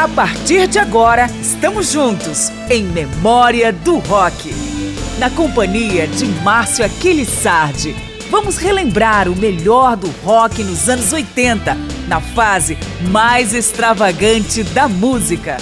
A partir de agora, estamos juntos em Memória do Rock. Na companhia de Márcio Aquiles Sardi, vamos relembrar o melhor do rock nos anos 80, na fase mais extravagante da música.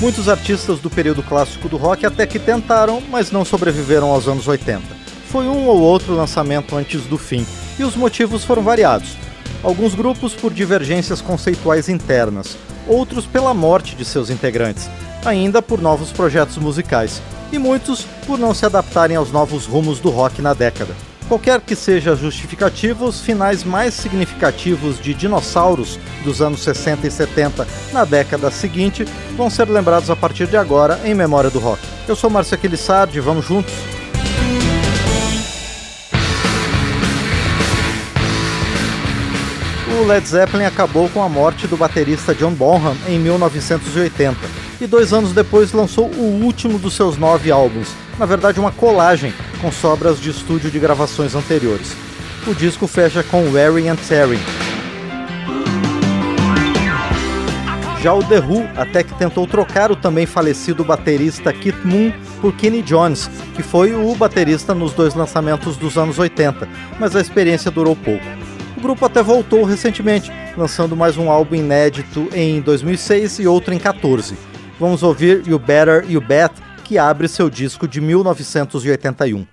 Muitos artistas do período clássico do rock até que tentaram, mas não sobreviveram aos anos 80. Foi um ou outro lançamento antes do fim, e os motivos foram variados. Alguns grupos por divergências conceituais internas, outros pela morte de seus integrantes, ainda por novos projetos musicais, e muitos por não se adaptarem aos novos rumos do rock na década. Qualquer que seja a justificativa, os finais mais significativos de dinossauros dos anos 60 e 70 na década seguinte vão ser lembrados a partir de agora em memória do rock. Eu sou Márcio Aquilissardi, vamos juntos? O Led Zeppelin acabou com a morte do baterista John Bonham em 1980 e dois anos depois lançou o último dos seus nove álbuns, na verdade uma colagem com sobras de estúdio de gravações anteriores. O disco fecha com Wearing and Tearing. Já o The Who até que tentou trocar o também falecido baterista Keith Moon por Kenny Jones, que foi o baterista nos dois lançamentos dos anos 80, mas a experiência durou pouco. O grupo até voltou recentemente, lançando mais um álbum inédito em 2006 e outro em 14. Vamos ouvir You Better You Bet, que abre seu disco de 1981.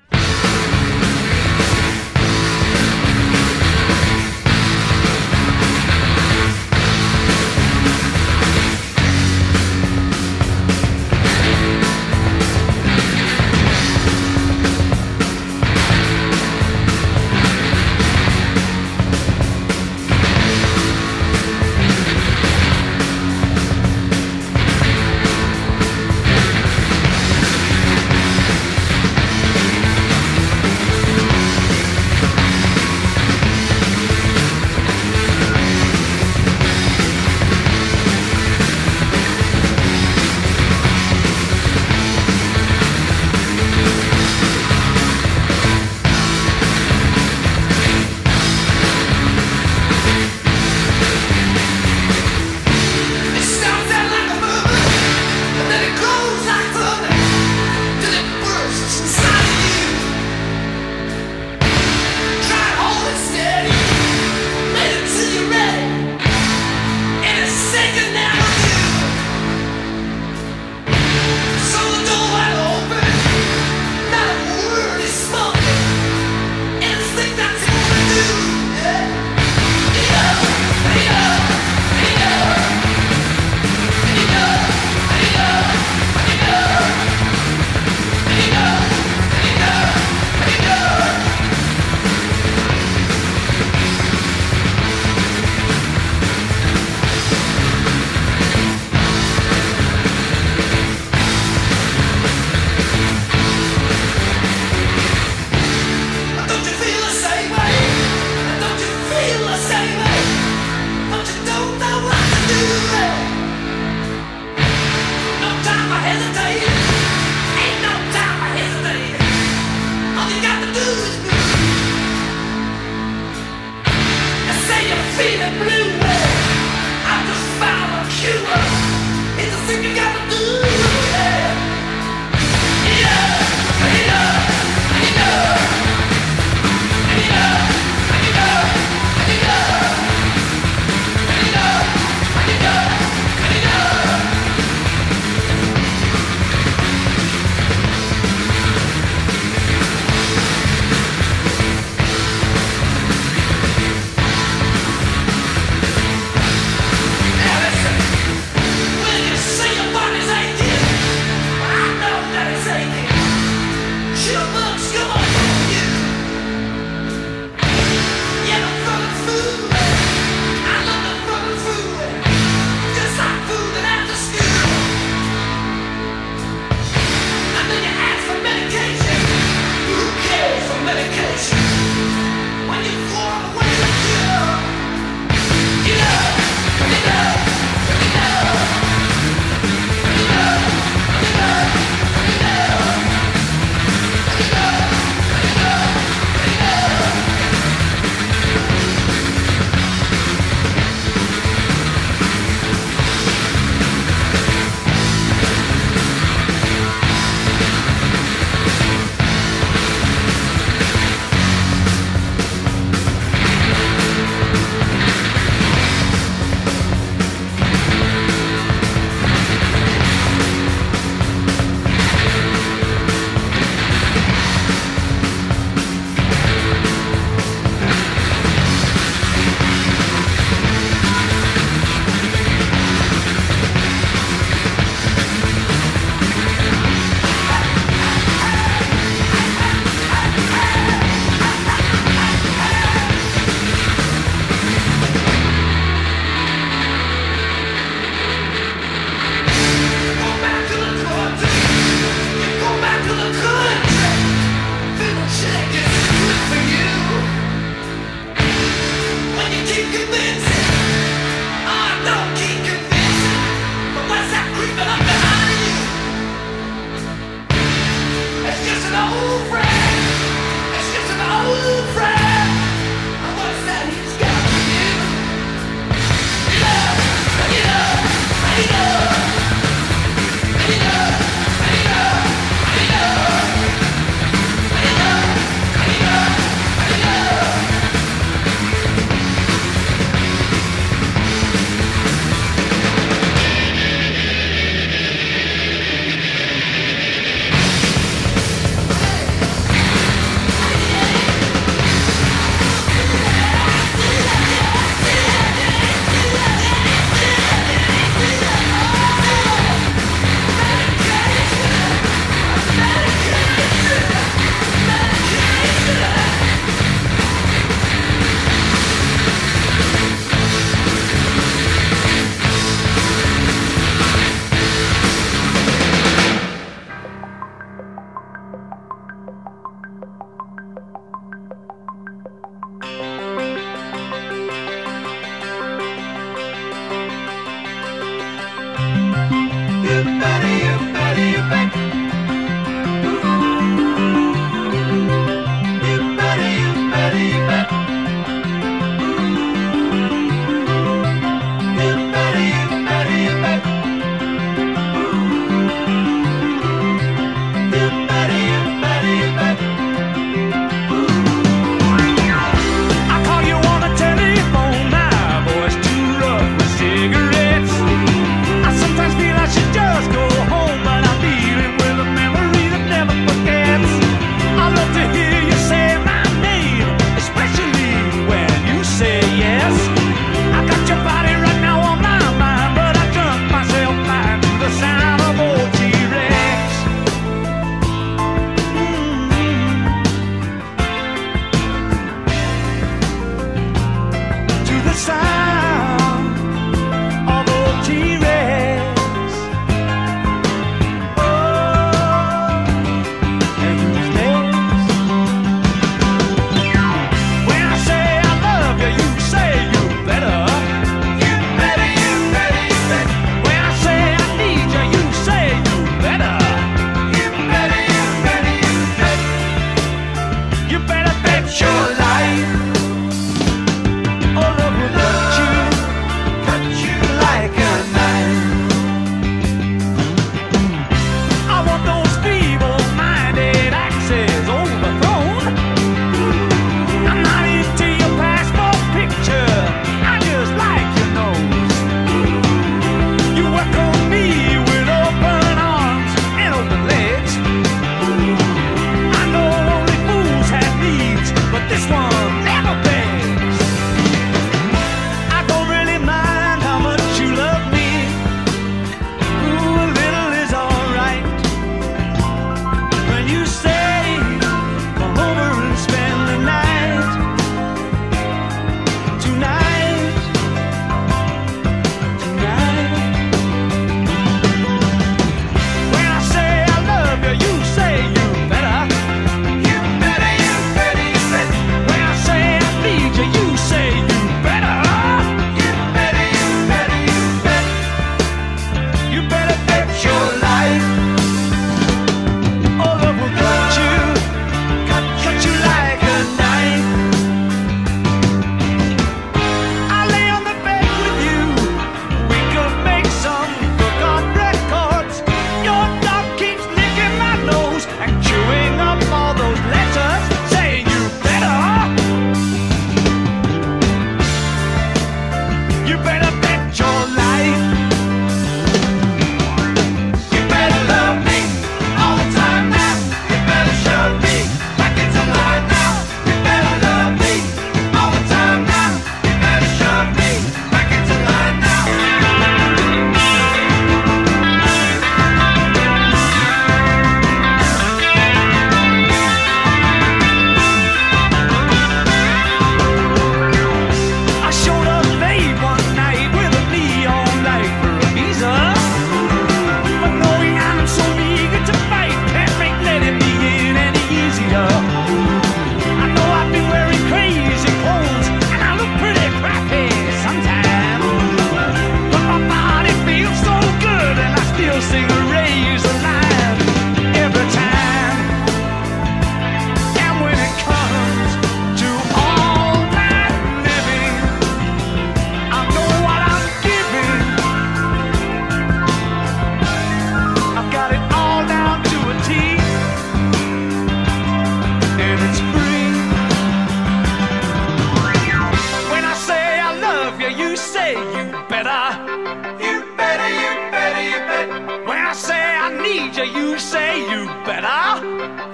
danger, you say you better?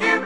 You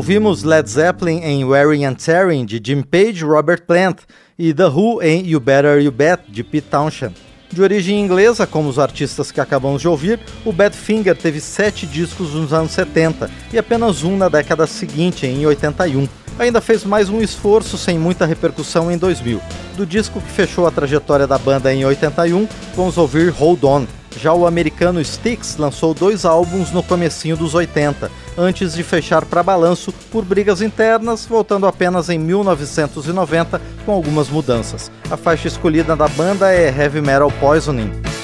Ouvimos Led Zeppelin em Wearing and Tearing, de Jim Page e Robert Plant, e The Who em You Better You Bet, de Pete Townshend. De origem inglesa, como os artistas que acabamos de ouvir, o Badfinger teve sete discos nos anos 70 e apenas um na década seguinte, em 81. Ainda fez mais um esforço sem muita repercussão em 2000. Do disco que fechou a trajetória da banda em 81, vamos ouvir Hold On, já o americano Styx lançou dois álbuns no comecinho dos 80, antes de fechar para balanço por brigas internas, voltando apenas em 1990 com algumas mudanças. A faixa escolhida da banda é Heavy Metal Poisoning.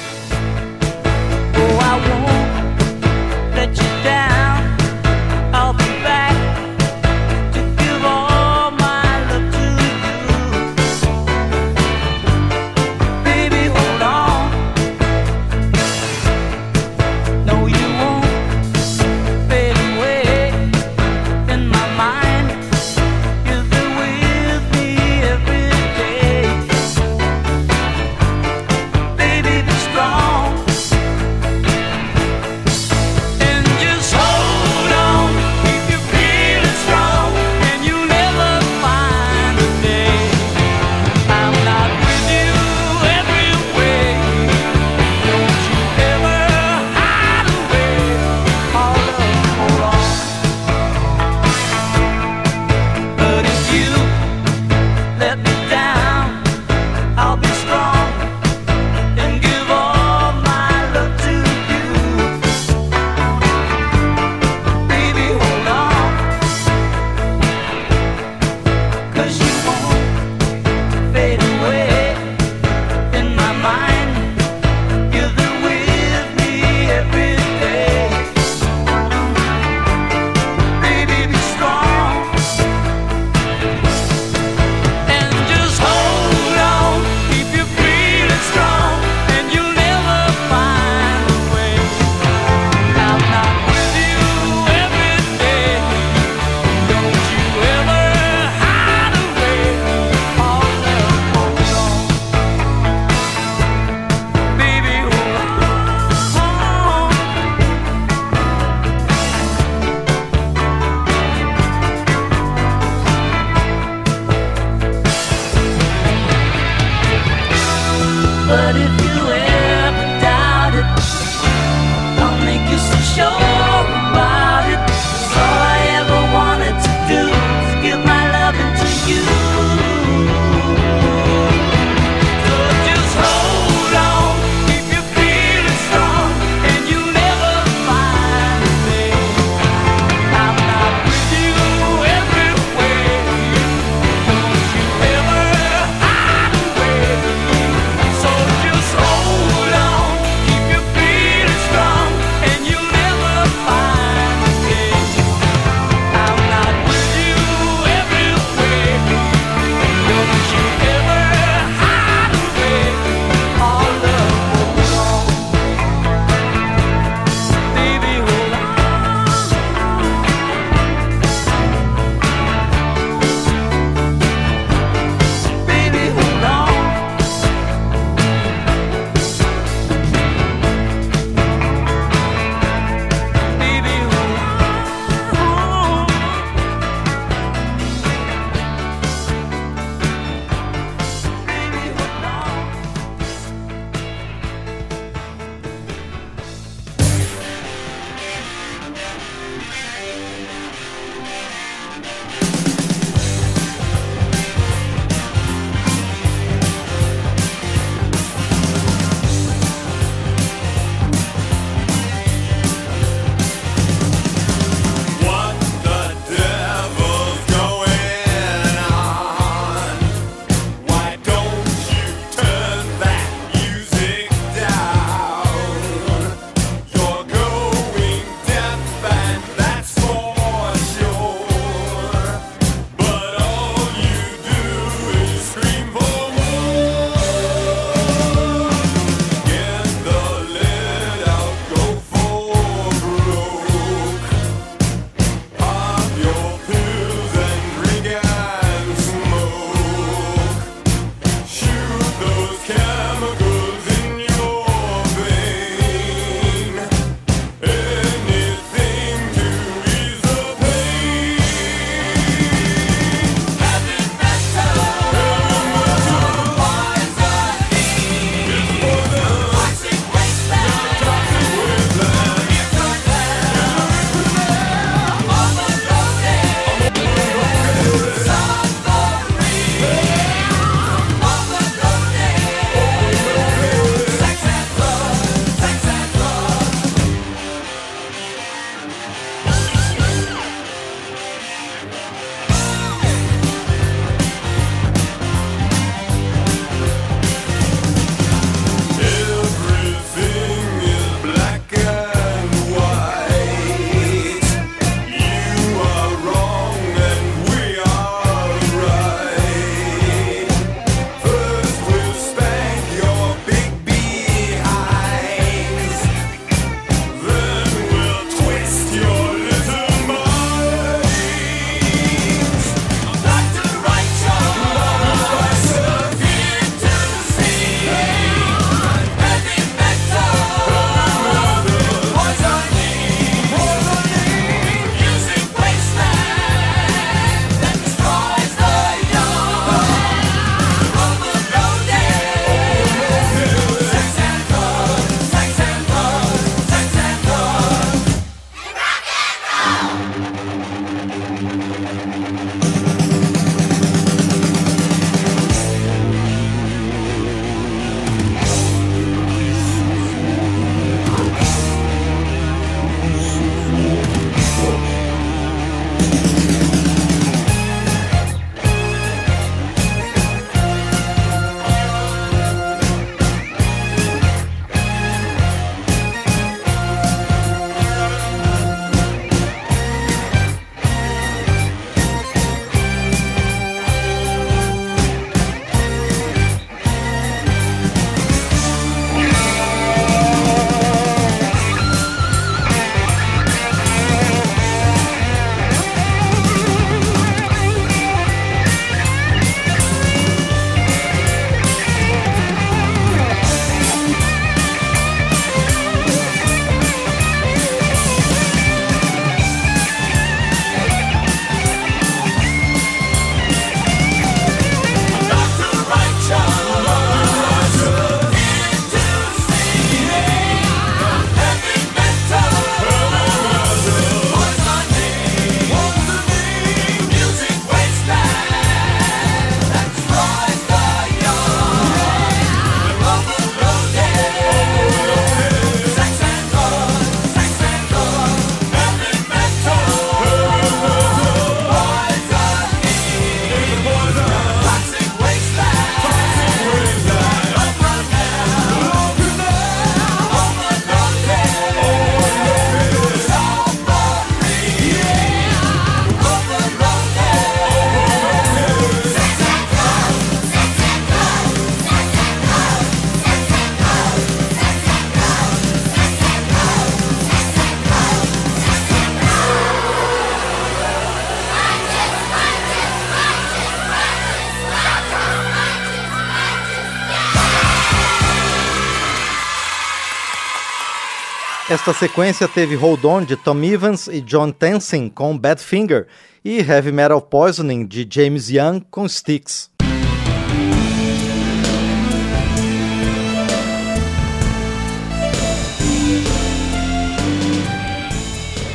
Esta sequência teve Hold On de Tom Evans e John Tenzin com Badfinger e Heavy Metal Poisoning de James Young com Styx.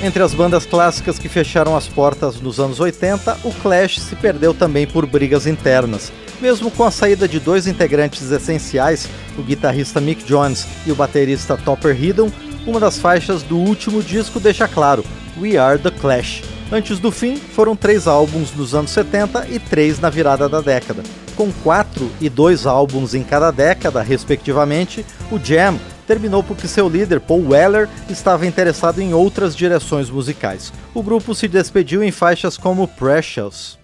Entre as bandas clássicas que fecharam as portas nos anos 80, o Clash se perdeu também por brigas internas. Mesmo com a saída de dois integrantes essenciais, o guitarrista Mick Jones e o baterista Topper Headon, uma das faixas do último disco deixa claro: We Are the Clash. Antes do fim, foram três álbuns nos anos 70 e três na virada da década. Com quatro e dois álbuns em cada década, respectivamente, o Jam terminou porque seu líder, Paul Weller, estava interessado em outras direções musicais. O grupo se despediu em faixas como Precious.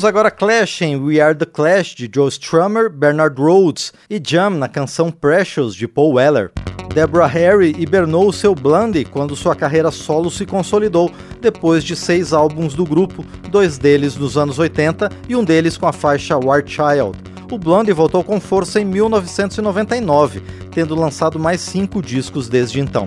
Ouvimos agora Clash em We Are the Clash de Joe Strummer, Bernard Rhodes e Jam na canção Precious de Paul Weller. Deborah Harry hibernou seu Blondie quando sua carreira solo se consolidou, depois de seis álbuns do grupo, dois deles nos anos 80 e um deles com a faixa War Child. O Blondie voltou com força em 1999, tendo lançado mais cinco discos desde então.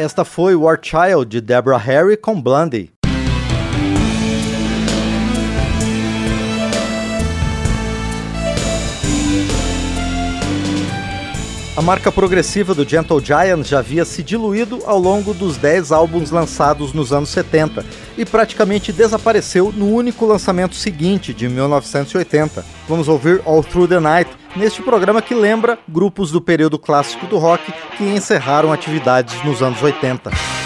Esta foi War Child de Deborah Harry com Blondie. A marca progressiva do Gentle Giant já havia se diluído ao longo dos 10 álbuns lançados nos anos 70 e praticamente desapareceu no único lançamento seguinte, de 1980. Vamos ouvir All Through the Night, neste programa que lembra grupos do período clássico do rock que encerraram atividades nos anos 80.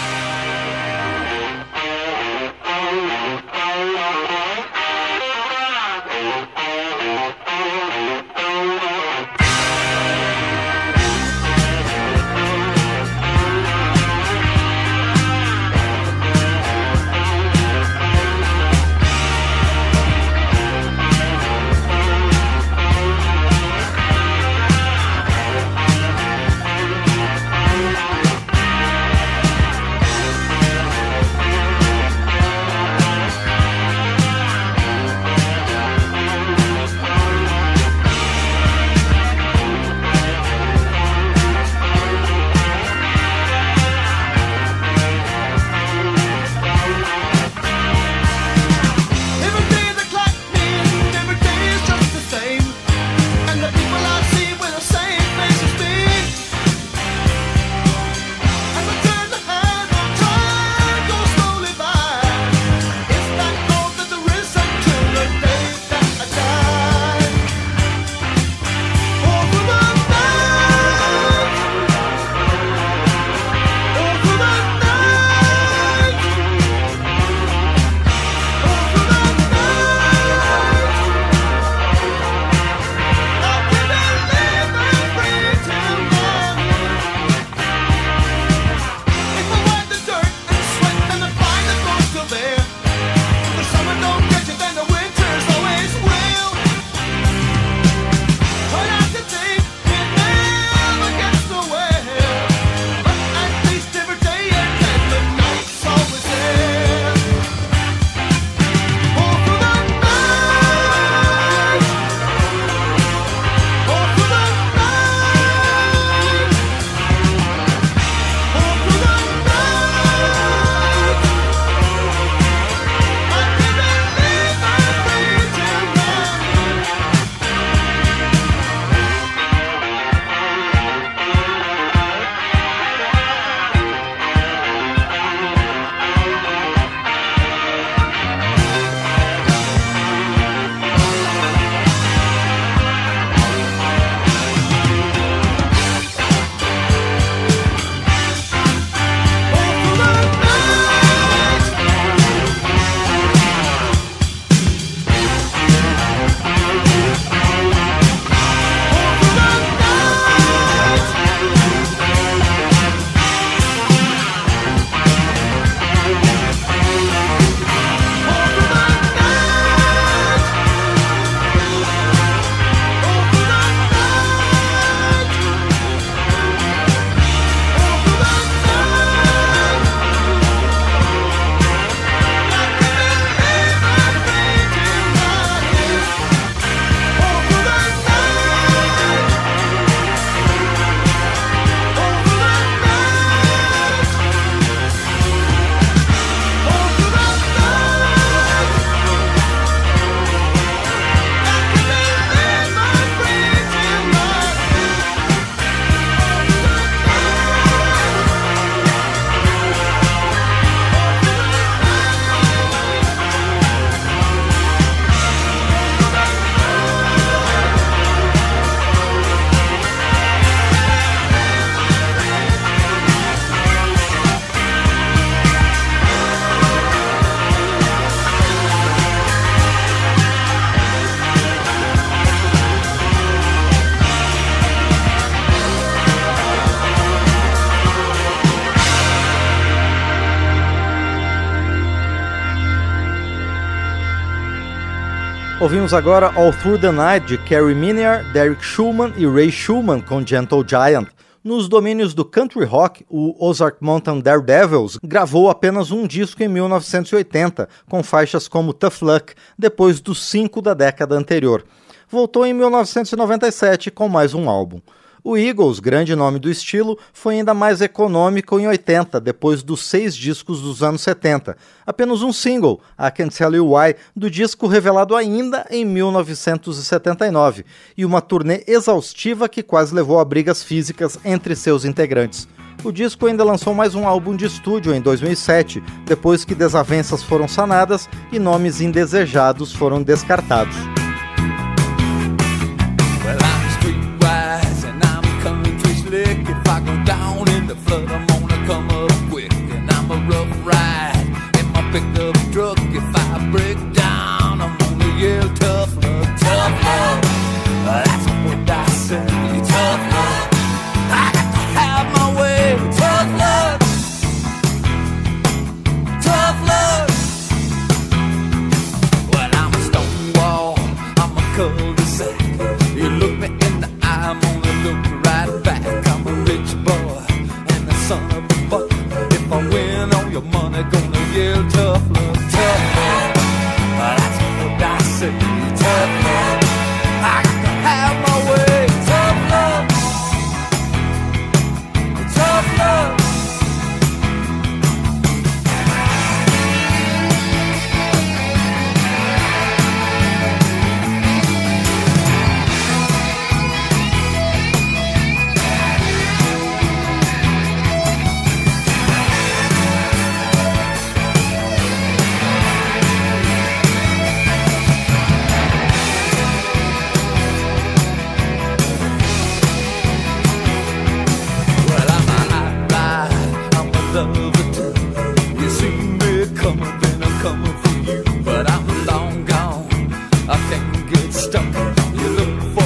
Ouvimos agora All Through the Night de Carrie Minier, Derek Schumann e Ray Schumann com Gentle Giant. Nos domínios do country rock, o Ozark Mountain Daredevils gravou apenas um disco em 1980, com faixas como Tough Luck, depois dos cinco da década anterior. Voltou em 1997 com mais um álbum. O Eagles, grande nome do estilo, foi ainda mais econômico em 80, depois dos seis discos dos anos 70. Apenas um single, I Can't Tell You Why, do disco revelado ainda em 1979, e uma turnê exaustiva que quase levou a brigas físicas entre seus integrantes. O disco ainda lançou mais um álbum de estúdio em 2007, depois que desavenças foram sanadas e nomes indesejados foram descartados.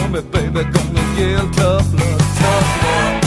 me, baby, gonna yell tough love, tough love.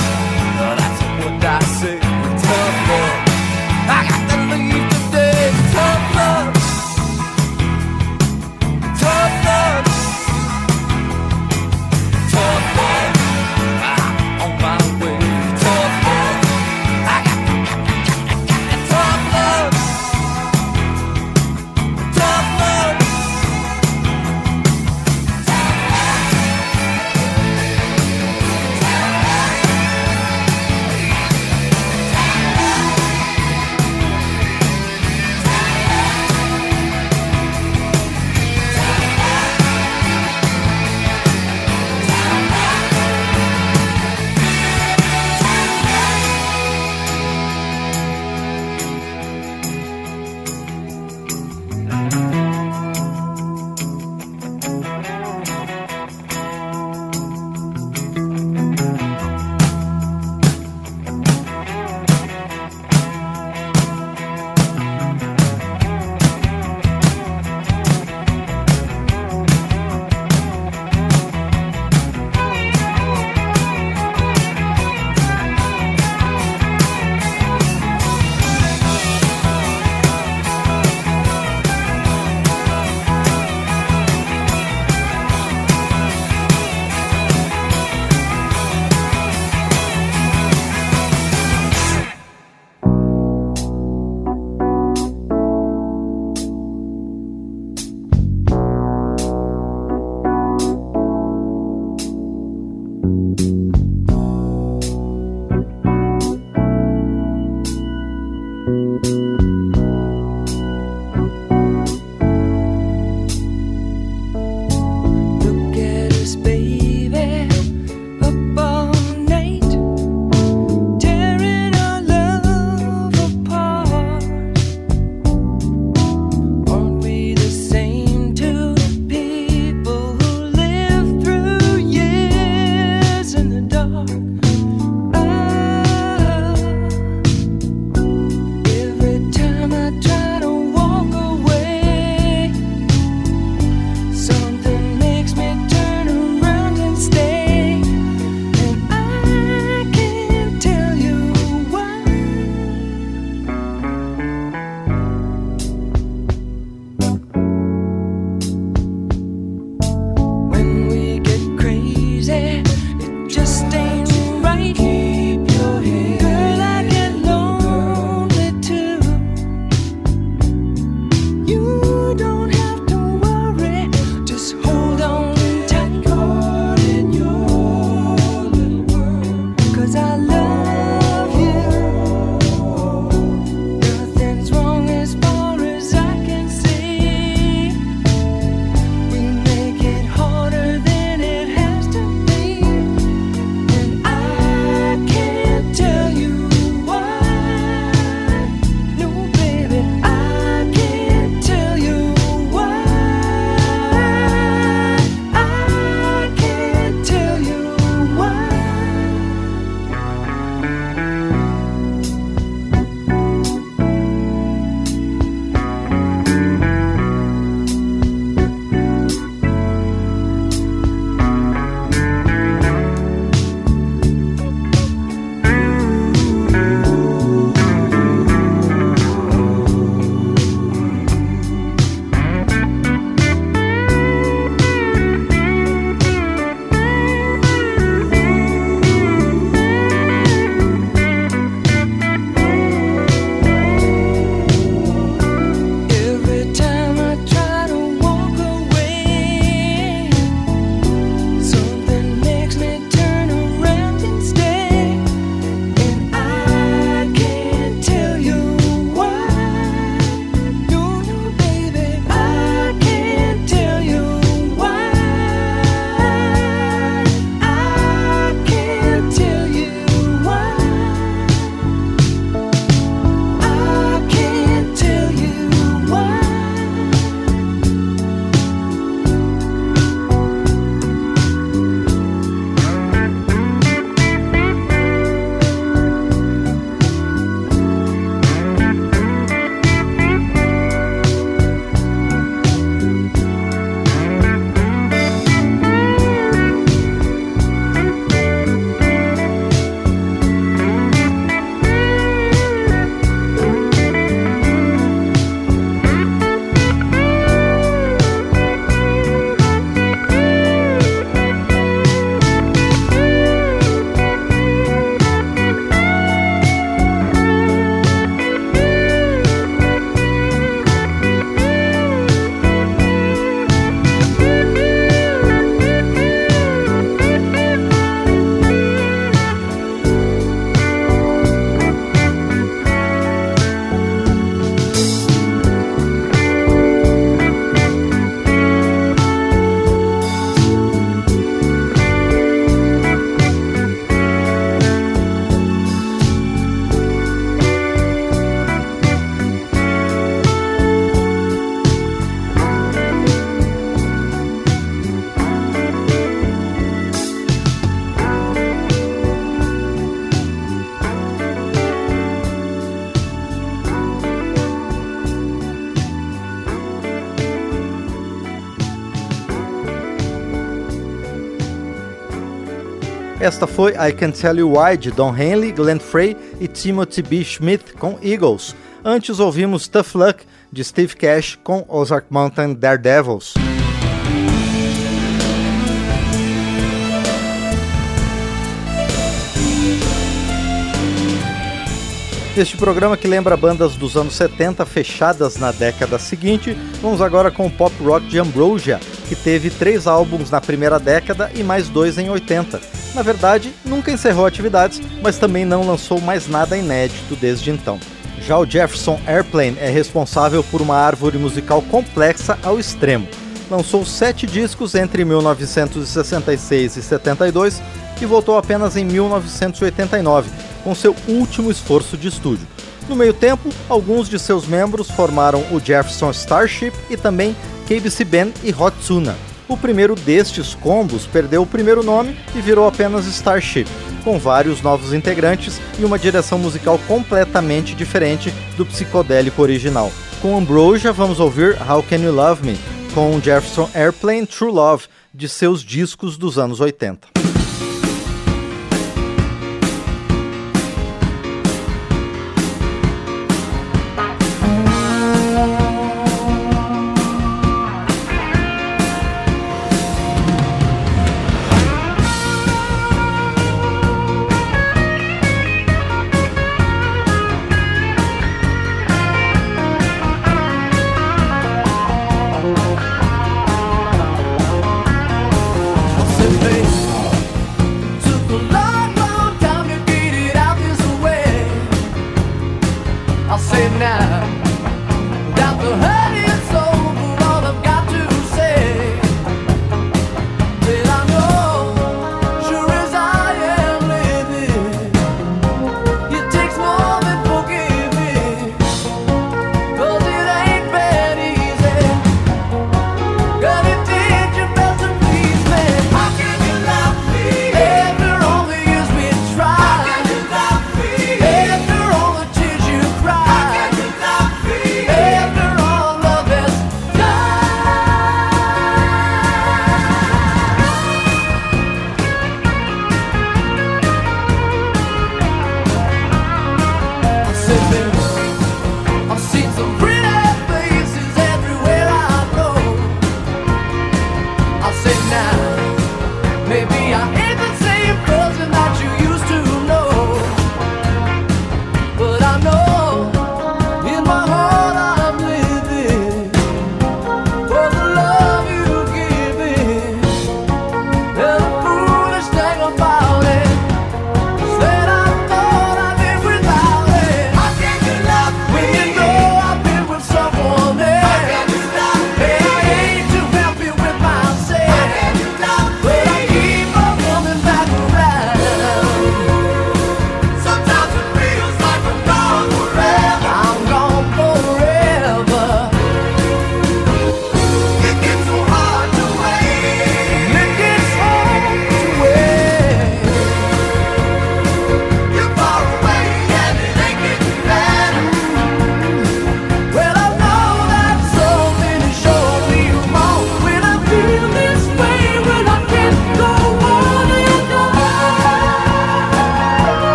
Esta foi I Can Tell You Why de Don Henley, Glenn Frey e Timothy B. Schmidt com Eagles. Antes ouvimos Tough Luck de Steve Cash com Ozark Mountain Daredevils. Este programa que lembra bandas dos anos 70 fechadas na década seguinte, vamos agora com o pop rock de Ambrosia, que teve três álbuns na primeira década e mais dois em 80. Na verdade, nunca encerrou atividades, mas também não lançou mais nada inédito desde então. Já o Jefferson Airplane é responsável por uma árvore musical complexa ao extremo. Lançou sete discos entre 1966 e 72 e voltou apenas em 1989, com seu último esforço de estúdio. No meio tempo, alguns de seus membros formaram o Jefferson Starship e também KBC Ben e Hot Tuna. O primeiro destes combos perdeu o primeiro nome e virou apenas Starship, com vários novos integrantes e uma direção musical completamente diferente do psicodélico original. Com Ambrosia, vamos ouvir How Can You Love Me, com Jefferson Airplane True Love, de seus discos dos anos 80.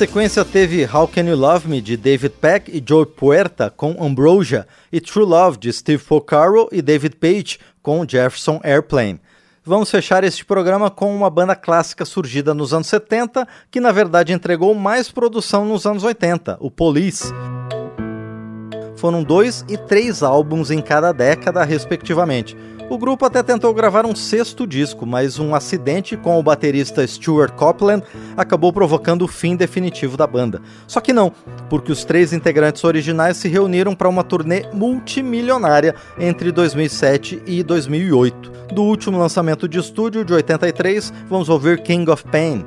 sequência teve How Can You Love Me de David Peck e Joe Puerta com Ambrosia e True Love de Steve Porcaro e David Page com Jefferson Airplane. Vamos fechar este programa com uma banda clássica surgida nos anos 70 que na verdade entregou mais produção nos anos 80, o Police. Foram dois e três álbuns em cada década, respectivamente. O grupo até tentou gravar um sexto disco, mas um acidente com o baterista Stuart Copeland acabou provocando o fim definitivo da banda. Só que não, porque os três integrantes originais se reuniram para uma turnê multimilionária entre 2007 e 2008. Do último lançamento de estúdio, de 83, vamos ouvir King of Pain.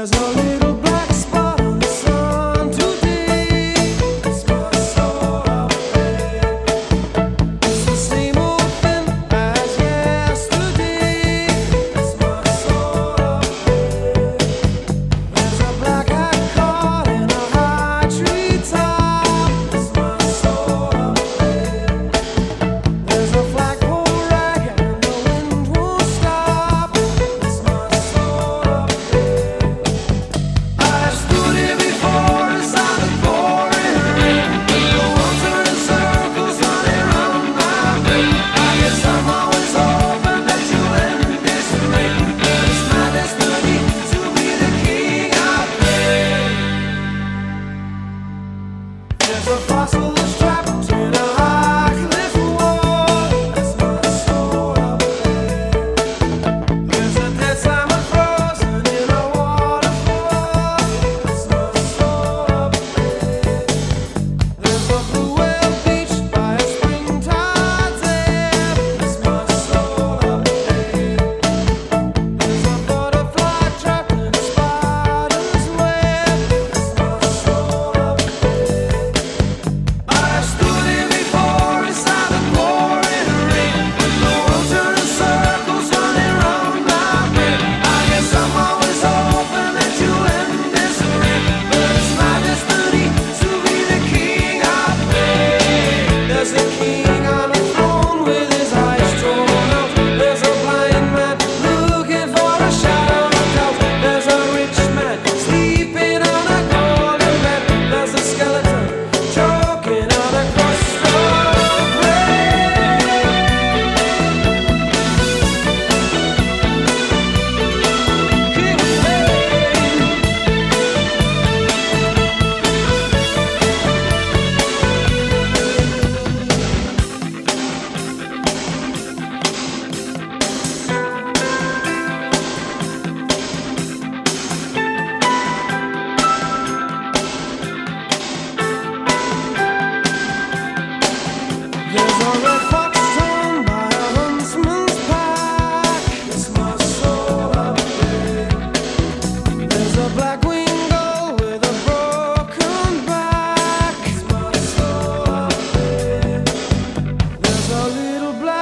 there's a little black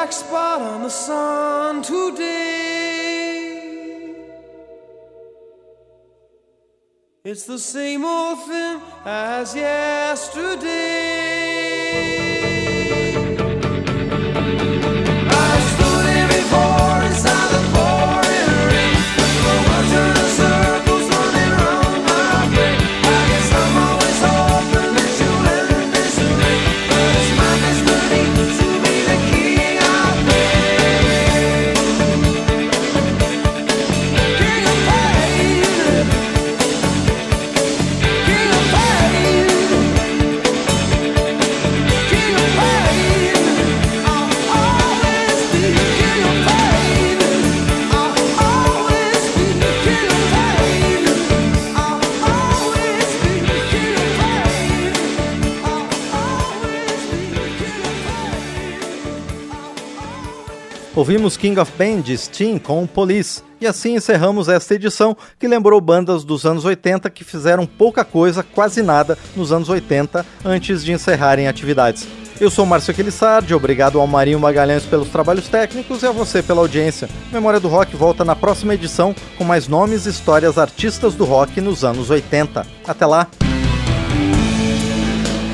black spot on the sun today. It's the same old thing as yesterday. Ouvimos King of Band de Sting com Police. E assim encerramos esta edição que lembrou bandas dos anos 80 que fizeram pouca coisa, quase nada, nos anos 80 antes de encerrarem atividades. Eu sou Márcio Aquilissardi, obrigado ao Marinho Magalhães pelos trabalhos técnicos e a você pela audiência. Memória do Rock volta na próxima edição com mais nomes e histórias artistas do rock nos anos 80. Até lá!